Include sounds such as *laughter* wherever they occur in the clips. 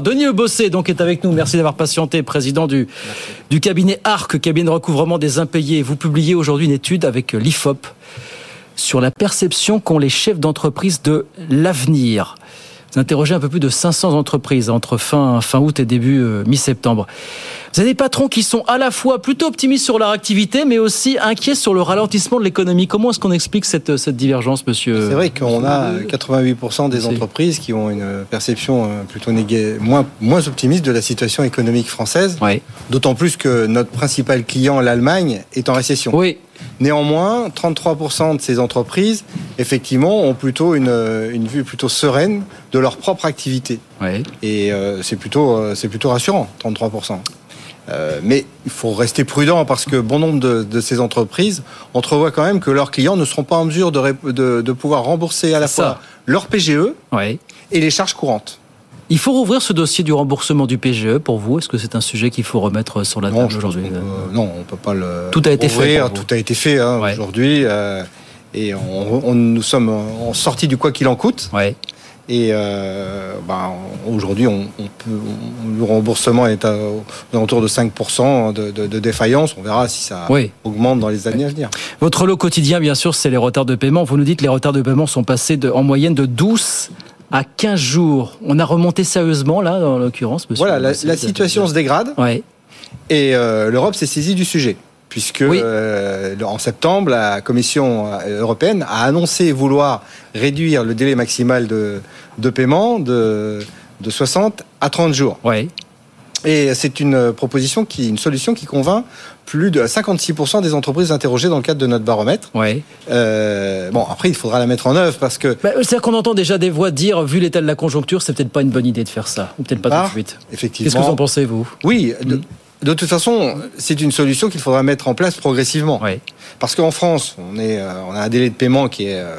Denis Le Bossé donc est avec nous. Merci d'avoir patienté, président du, du cabinet ARC, cabinet de recouvrement des impayés. Vous publiez aujourd'hui une étude avec l'IFOP sur la perception qu'ont les chefs d'entreprise de l'avenir. Vous interrogez un peu plus de 500 entreprises entre fin, fin août et début euh, mi-septembre. Vous avez des patrons qui sont à la fois plutôt optimistes sur leur activité, mais aussi inquiets sur le ralentissement de l'économie. Comment est-ce qu'on explique cette, cette divergence, monsieur C'est vrai qu'on a 88% des entreprises qui ont une perception euh, plutôt négative, moins, moins optimiste de la situation économique française. D'autant plus que notre principal client, l'Allemagne, est en récession. Oui. Néanmoins, 33% de ces entreprises, effectivement, ont plutôt une, une, vue plutôt sereine de leur propre activité. Oui. Et euh, c'est plutôt, euh, c'est plutôt rassurant, 33%. Euh, mais il faut rester prudent parce que bon nombre de, de, ces entreprises entrevoient quand même que leurs clients ne seront pas en mesure de, de, de pouvoir rembourser à la fois leur PGE oui. et les charges courantes. Il faut rouvrir ce dossier du remboursement du PGE pour vous Est-ce que c'est un sujet qu'il faut remettre sur la non, table aujourd'hui Non, on peut pas le. Tout a été rouvrir, fait. Tout a été fait hein, ouais. aujourd'hui. Euh, et on, on, nous sommes en sortie du quoi qu'il en coûte. Ouais. Et euh, ben, aujourd'hui, on, on, le remboursement est à, autour de 5% de, de, de, défaillance. On verra si ça oui. augmente dans les années à venir. Votre lot quotidien, bien sûr, c'est les retards de paiement. Vous nous dites que les retards de paiement sont passés de, en moyenne de 12 à 15 jours. On a remonté sérieusement, là, en l'occurrence, monsieur Voilà, la, la situation se dégrade. Ouais. Et euh, l'Europe s'est saisie du sujet puisque oui. euh, en septembre, la Commission européenne a annoncé vouloir réduire le délai maximal de, de paiement de, de 60 à 30 jours. Oui. Et c'est une proposition qui, une solution qui convainc plus de 56% des entreprises interrogées dans le cadre de notre baromètre. Oui. Euh, bon, après, il faudra la mettre en œuvre parce que. Bah, C'est-à-dire qu'on entend déjà des voix dire, vu l'état de la conjoncture, c'est peut-être pas une bonne idée de faire ça, ou peut-être pas ah, tout de suite. Effectivement. Qu'est-ce que vous en pensez, vous? Oui. De, de toute façon, c'est une solution qu'il faudra mettre en place progressivement. Oui. Parce qu'en France, on, est, on a un délai de paiement qui est euh,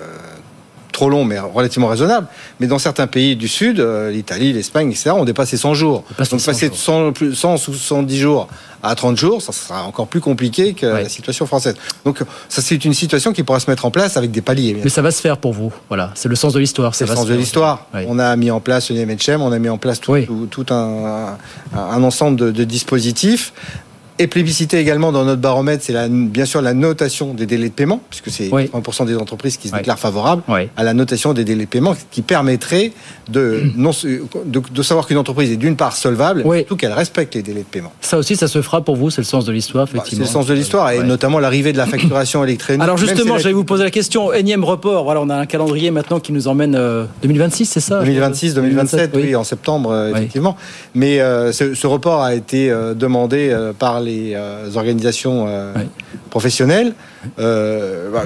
trop long, mais relativement raisonnable. Mais dans certains pays du Sud, euh, l'Italie, l'Espagne, etc., on dépasse les 100 jours. Passe Donc passer de 100, 100 ou 110 jours à 30 jours, ça sera encore plus compliqué que la situation française. Donc ça, c'est une situation qui pourra se mettre en place avec des paliers. Mais ça va se faire pour vous. Voilà, c'est le sens de l'histoire. C'est le sens se de l'histoire. On a mis en place le NMHM, on a mis en place tout, Oui. tout, tout un, un, un ensemble de, de dispositifs. Et plébiscité également dans notre baromètre, c'est bien sûr la notation des délais de paiement, puisque c'est Oui. 30% des entreprises qui se Oui. déclarent favorables Oui. à la notation des délais de paiement, qui permettrait de, *clears throat* non, de, de savoir qu'une entreprise est d'une part solvable, et surtout qu'elle respecte les délais de paiement. Ça aussi, ça se fera pour vous, c'est le sens de l'histoire, Bah, c'est effectivement. le sens de l'histoire, et Ouais. notamment l'arrivée de la *clears throat* facturation électronique. Alors justement, j'allais la- vous poser la question. Énième report. Voilà, on a un calendrier maintenant qui nous emmène euh, 2026, c'est ça 2026, 2027, oui. en septembre, euh, effectivement. Mais euh, ce, ce report a été euh, demandé par les euh, organisations euh, Oui. professionnelles. Euh, bah,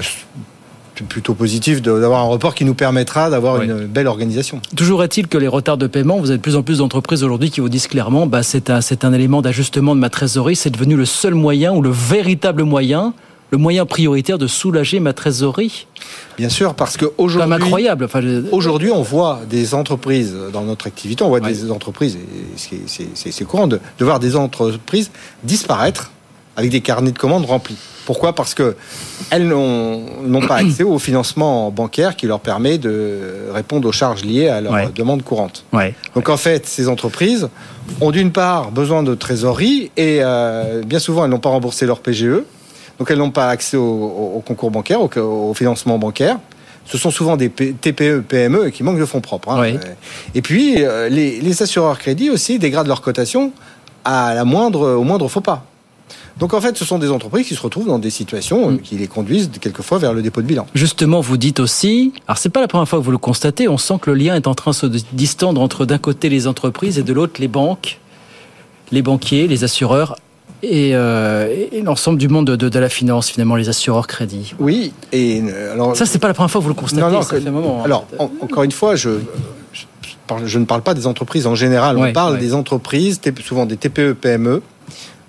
c'est plutôt positif d'avoir un report qui nous permettra d'avoir Oui. une belle organisation. est-il que les retards de paiement, vous avez de plus en plus d'entreprises aujourd'hui qui vous disent clairement, bah, c'est un, c'est un élément d'ajustement de ma trésorerie, c'est devenu le seul moyen ou le véritable moyen, le moyen prioritaire de soulager ma trésorerie. Bien sûr, parce qu'aujourd'hui, incroyable. Enfin, je- aujourd'hui, on voit des entreprises dans notre activité, on voit Ouais. des entreprises, et c'est- courant de, de voir des entreprises disparaître avec des carnets de commandes remplis. Pourquoi? Parce que elles n'ont n'ont pas accès au financement bancaire qui leur permet de répondre aux charges liées à leurs Ouais. demandes courantes. Ouais. Donc en fait, ces entreprises ont d'une part besoin de trésorerie et euh, bien souvent elles n'ont pas remboursé leur PGE, donc elles n'ont pas accès au, au- au concours bancaire, au, au financement bancaire. Ce sont souvent des P- TPE, PME qui manquent de fonds propres. hein. Oui. Et puis euh, les, les assureurs crédits aussi dégradent leur cotation à la moindre, au moindre faux pas. Donc en fait, ce sont des entreprises qui se retrouvent dans des situations euh, Mm. qui les conduisent quelquefois vers le dépôt de bilan. Justement, vous dites aussi, alors c'est pas la première fois que vous le constatez, on sent que le lien est en train de se distendre entre d'un côté les entreprises et de l'autre les banques, les banquiers, les assureurs et, euh, et l'ensemble du monde de, de- de la finance, finalement, les assureurs crédits. Oui, et euh, alors Ça, c'est pas la première fois que vous le constatez. Non, non, ça fait un moment. hein. Alors, en- encore une fois, je, je, parle- je ne parle pas des entreprises en général. Ouais, on parle ouais. des entreprises, souvent des TPE, PME,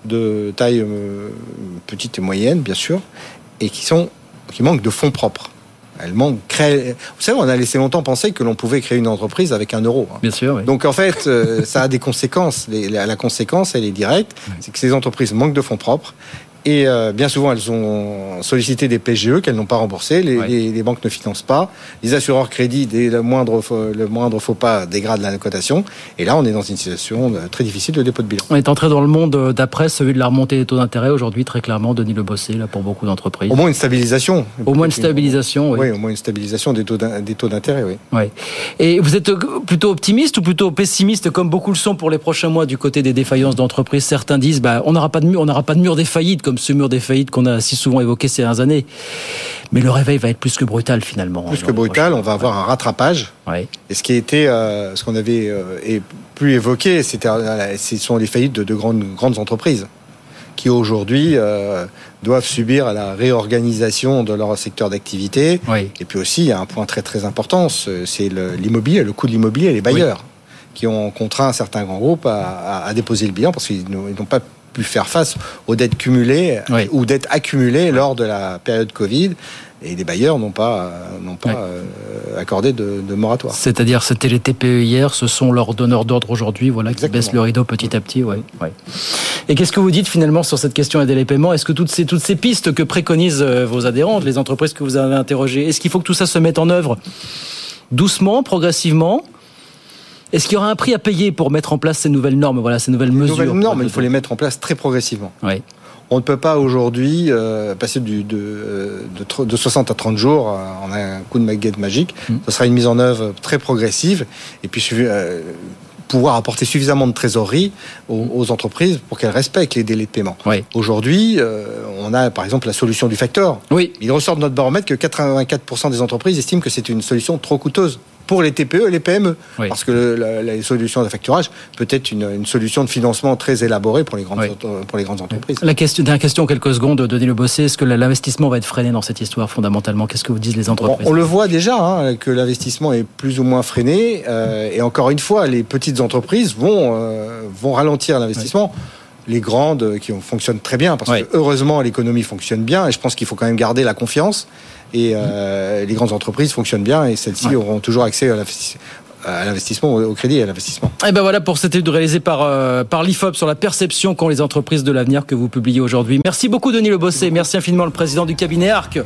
de taille euh, petite et moyenne, bien sûr, et qui, sont, qui manquent de fonds propres. Elles manquent. Créer... Vous savez, on a laissé longtemps penser que l'on pouvait créer une entreprise avec un euro. hein. Bien sûr, oui. Donc en fait, euh, ça a des conséquences. Les- la, la conséquence, elle est directe, c'est que ces entreprises manquent de fonds propres Et euh, bien souvent, elles ont sollicité des PGE qu'elles n'ont pas remboursés. Les, Ouais. les- les banques ne financent pas. Les assureurs crédits, dès le moindre, faux- le moindre faux pas, dégradent la cotation. Et là, on est dans une situation euh, très difficile de dépôt de bilan. On est entré dans le monde euh, d'après celui de la remontée des taux d'intérêt aujourd'hui, très clairement, Denis Le Bossé, là, pour beaucoup d'entreprises. Au moins une stabilisation. Au moins une stabilisation, oui. Oui, au moins une stabilisation des taux d'intérêt, oui. Ouais. Et vous êtes plutôt optimiste ou plutôt pessimiste, comme beaucoup le sont pour les prochains mois du côté des défaillances d'entreprises? Certains disent, bah, on n'aura pas de mur, on n'aura pas de mur des faillites, comme ce mur des faillites qu'on a si souvent évoqué ces dernières années. Mais le réveil va être plus que brutal finalement. Plus dans que brutal, on va avoir un rattrapage. Ouais. Et ce qui a été, euh, ce qu'on avait euh, et plus évoqué, c'était, euh, ce sont les faillites de, de grandes, grandes entreprises qui aujourd'hui euh, doivent subir la réorganisation de leur secteur d'activité. Oui. Et puis aussi, il y a un point très très important, ce- c'est le- l'immobilier, le coût de l'immobilier et les bailleurs qui ont contraint certains grands groupes à, à- à déposer le bilan parce qu'ils n'ont pas pu faire face aux dettes cumulées Oui. ou dettes accumulées lors de la période Covid. Et les bailleurs n'ont pas, euh, n'ont pas Oui. euh, accordé de, de moratoire. C'est-à-dire, c'était les TPE hier, ce sont leurs donneurs d'ordre aujourd'hui, voilà, qui baissent le rideau petit à petit, ouais, ouais. Et qu'est-ce que vous dites finalement sur cette question les paiements? Est-ce que toutes ces, toutes ces pistes que préconisent euh, vos adhérentes, les entreprises que vous avez interrogées, est-ce qu'il faut que tout ça se mette en œuvre doucement, progressivement? Est-ce qu'il y aura un prix à payer pour mettre en place ces nouvelles normes, voilà, ces nouvelles Les mesures nouvelles normes, il faut les mettre en place très progressivement. Ouais. On ne peut pas aujourd'hui euh, passer du, de, euh, de, tr- de 60 à 30 jours euh, en un coup de baguette magique. Ce sera une mise en œuvre très progressive et puis euh, pouvoir apporter suffisamment de trésorerie aux, aux entreprises pour qu'elles respectent les délais de paiement. Ouais. Aujourd'hui, euh, on a par exemple la solution du facteur. Oui, Il ressort de notre baromètre que 84% des entreprises estiment que c'est une solution trop coûteuse pour les TPE et les PME. Oui. Parce que le- la, la solution de facturage peut être une, une solution de financement très élaborée pour les grandes, Oui. auto- pour les grandes entreprises. La question, dernière question, quelques secondes, Denis Le Bossé. Est-ce que l'investissement va être freiné dans cette histoire fondamentalement? Qu'est-ce que vous disent les Bon, entreprises? On le voit déjà hein, que l'investissement est plus ou moins freiné. euh, et encore une fois, les petites entreprises vont, euh, vont ralentir l'investissement. Les grandes qui fonctionnent très bien, parce que heureusement l'économie fonctionne bien, et je pense qu'il faut quand même garder la confiance. Et euh, les grandes entreprises fonctionnent bien, et celles-ci Ouais. auront toujours accès à l'investi- à l'investissement, au crédit et à l'investissement. Et ben voilà pour cette étude réalisée par, euh, par l'IFOP sur la perception qu'ont les entreprises de l'avenir que vous publiez aujourd'hui. Merci beaucoup Denis Le Bossé, merci infiniment le président du cabinet ARC.